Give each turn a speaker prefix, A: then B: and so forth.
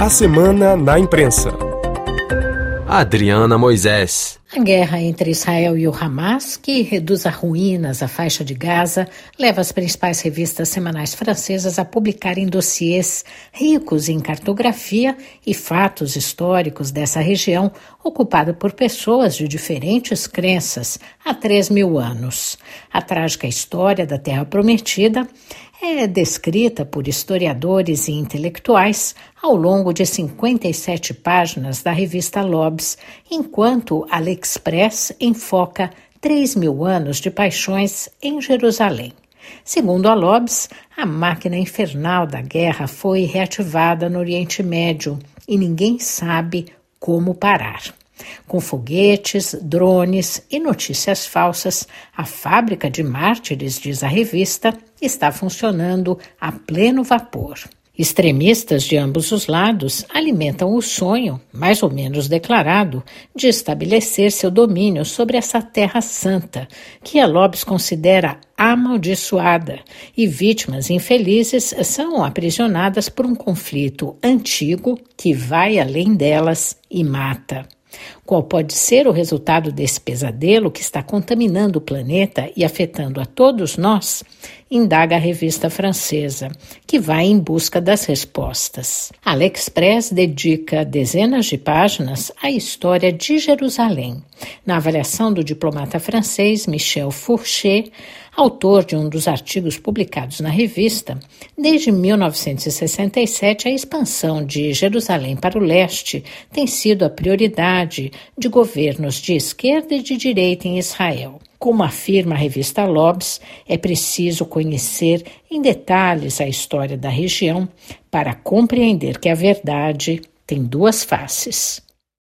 A: A semana na imprensa.
B: Adriana Moisés.
C: A guerra entre Israel e o Hamas, que reduz a ruínas a faixa de Gaza, leva as principais revistas semanais francesas a publicarem dossiês ricos em cartografia e fatos históricos dessa região, ocupada por pessoas de diferentes crenças há três mil anos. A trágica história da Terra Prometida é descrita por historiadores e intelectuais ao longo de 57 páginas da revista Lobs, enquanto a L'Express enfoca 3 mil anos de paixões em Jerusalém. Segundo a Lobs, a máquina infernal da guerra foi reativada no Oriente Médio e ninguém sabe como parar. Com foguetes, drones e notícias falsas, a fábrica de mártires, diz a revista, está funcionando a pleno vapor. Extremistas de ambos os lados alimentam o sonho, mais ou menos declarado, de estabelecer seu domínio sobre essa terra santa, que a Lobes considera amaldiçoada, e vítimas infelizes são aprisionadas por um conflito antigo que vai além delas e mata. Qual pode ser o resultado desse pesadelo que está contaminando o planeta e afetando a todos nós? Indaga a revista francesa, que vai em busca das respostas. A L'Express dedica dezenas de páginas à história de Jerusalém. Na avaliação do diplomata francês Michel Fourchet, autor de um dos artigos publicados na revista, desde 1967 a expansão de Jerusalém para o leste tem sido a prioridade de governos de esquerda e de direita em Israel. Como afirma a revista Lobs, é preciso conhecer em detalhes a história da região para compreender que a verdade tem duas faces.